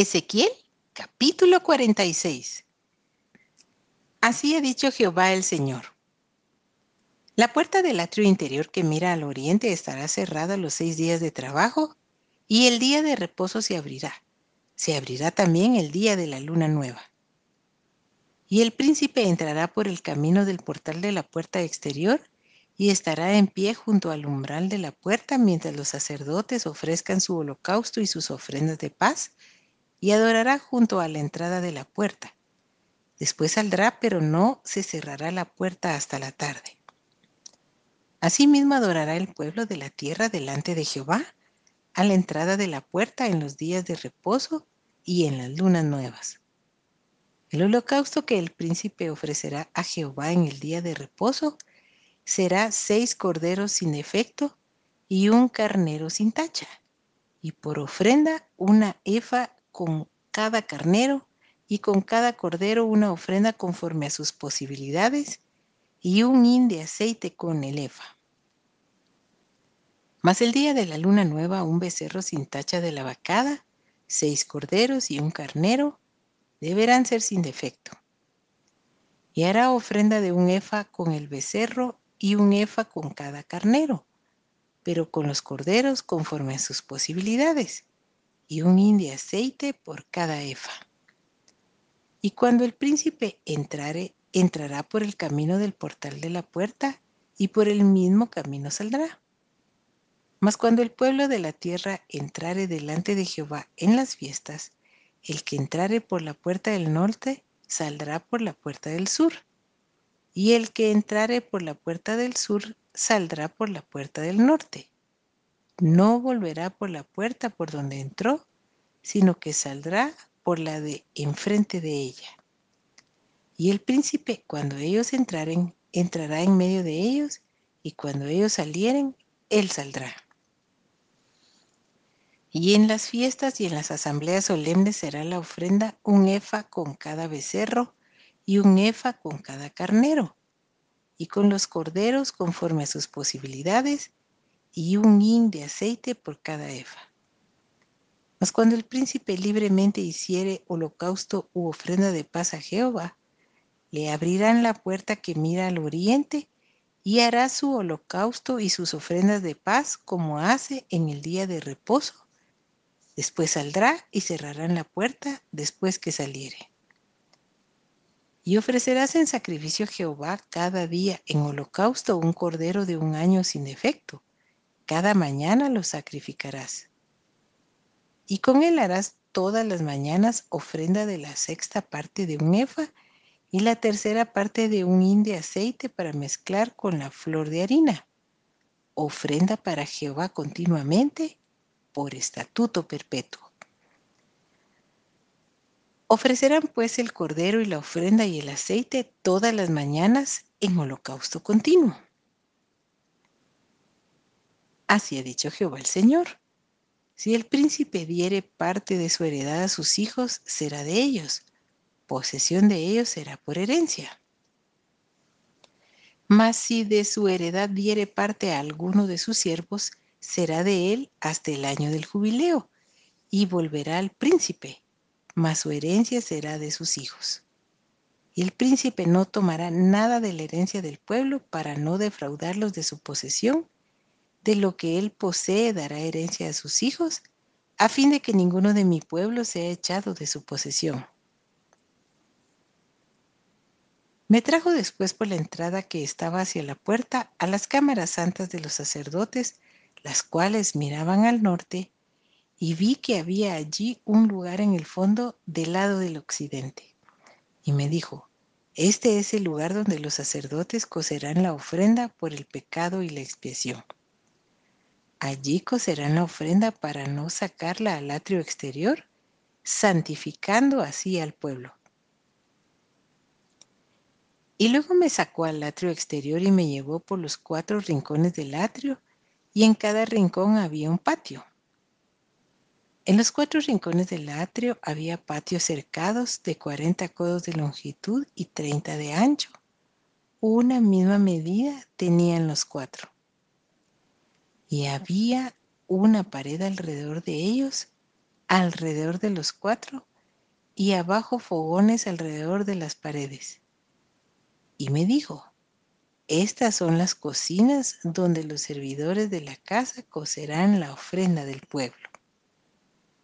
Ezequiel capítulo 46 Así ha dicho Jehová el Señor. La puerta del atrio interior que mira al oriente estará cerrada los seis días de trabajo y el día de reposo se abrirá. Se abrirá también el día de la luna nueva. Y el príncipe entrará por el camino del portal de la puerta exterior y estará en pie junto al umbral de la puerta mientras los sacerdotes ofrezcan su holocausto y sus ofrendas de paz y adorará junto a la entrada de la puerta. Después saldrá, pero no se cerrará la puerta hasta la tarde. Asimismo adorará el pueblo de la tierra delante de Jehová, a la entrada de la puerta en los días de reposo y en las lunas nuevas. El holocausto que el príncipe ofrecerá a Jehová en el día de reposo será seis corderos sin efecto y un carnero sin tacha, y por ofrenda una efa con cada carnero y con cada cordero una ofrenda conforme a sus posibilidades y un hin de aceite con el efa. Mas el día de la luna nueva un becerro sin tacha de la vacada, seis corderos y un carnero deberán ser sin defecto. Y hará ofrenda de un efa con el becerro y un efa con cada carnero, pero con los corderos conforme a sus posibilidades y un hin de aceite por cada efa. Y cuando el príncipe entrare, entrará por el camino del portal de la puerta y por el mismo camino saldrá. Mas cuando el pueblo de la tierra entrare delante de Jehová en las fiestas, el que entrare por la puerta del norte saldrá por la puerta del sur, y el que entrare por la puerta del sur saldrá por la puerta del norte no volverá por la puerta por donde entró, sino que saldrá por la de enfrente de ella. Y el príncipe, cuando ellos entraren, entrará en medio de ellos, y cuando ellos salieren, él saldrá. Y en las fiestas y en las asambleas solemnes será la ofrenda un efa con cada becerro y un efa con cada carnero, y con los corderos conforme a sus posibilidades, y un hin de aceite por cada efa. Mas cuando el príncipe libremente hiciere holocausto u ofrenda de paz a Jehová, le abrirán la puerta que mira al oriente y hará su holocausto y sus ofrendas de paz como hace en el día de reposo. Después saldrá y cerrarán la puerta después que saliere. Y ofrecerás en sacrificio a Jehová cada día en holocausto un cordero de un año sin defecto cada mañana lo sacrificarás. Y con él harás todas las mañanas ofrenda de la sexta parte de un efa y la tercera parte de un hin de aceite para mezclar con la flor de harina. Ofrenda para Jehová continuamente por estatuto perpetuo. Ofrecerán pues el cordero y la ofrenda y el aceite todas las mañanas en holocausto continuo. Así ha dicho Jehová el Señor. Si el príncipe diere parte de su heredad a sus hijos, será de ellos. Posesión de ellos será por herencia. Mas si de su heredad diere parte a alguno de sus siervos, será de él hasta el año del jubileo, y volverá al príncipe, mas su herencia será de sus hijos. Y el príncipe no tomará nada de la herencia del pueblo para no defraudarlos de su posesión, de lo que él posee dará herencia a sus hijos, a fin de que ninguno de mi pueblo sea echado de su posesión. Me trajo después por la entrada que estaba hacia la puerta a las cámaras santas de los sacerdotes, las cuales miraban al norte, y vi que había allí un lugar en el fondo del lado del occidente. Y me dijo, este es el lugar donde los sacerdotes cocerán la ofrenda por el pecado y la expiación. Allí cocerán la ofrenda para no sacarla al atrio exterior, santificando así al pueblo. Y luego me sacó al atrio exterior y me llevó por los cuatro rincones del atrio, y en cada rincón había un patio. En los cuatro rincones del atrio había patios cercados de 40 codos de longitud y 30 de ancho. Una misma medida tenían los cuatro y había una pared alrededor de ellos alrededor de los cuatro y abajo fogones alrededor de las paredes. Y me dijo, estas son las cocinas donde los servidores de la casa cocerán la ofrenda del pueblo.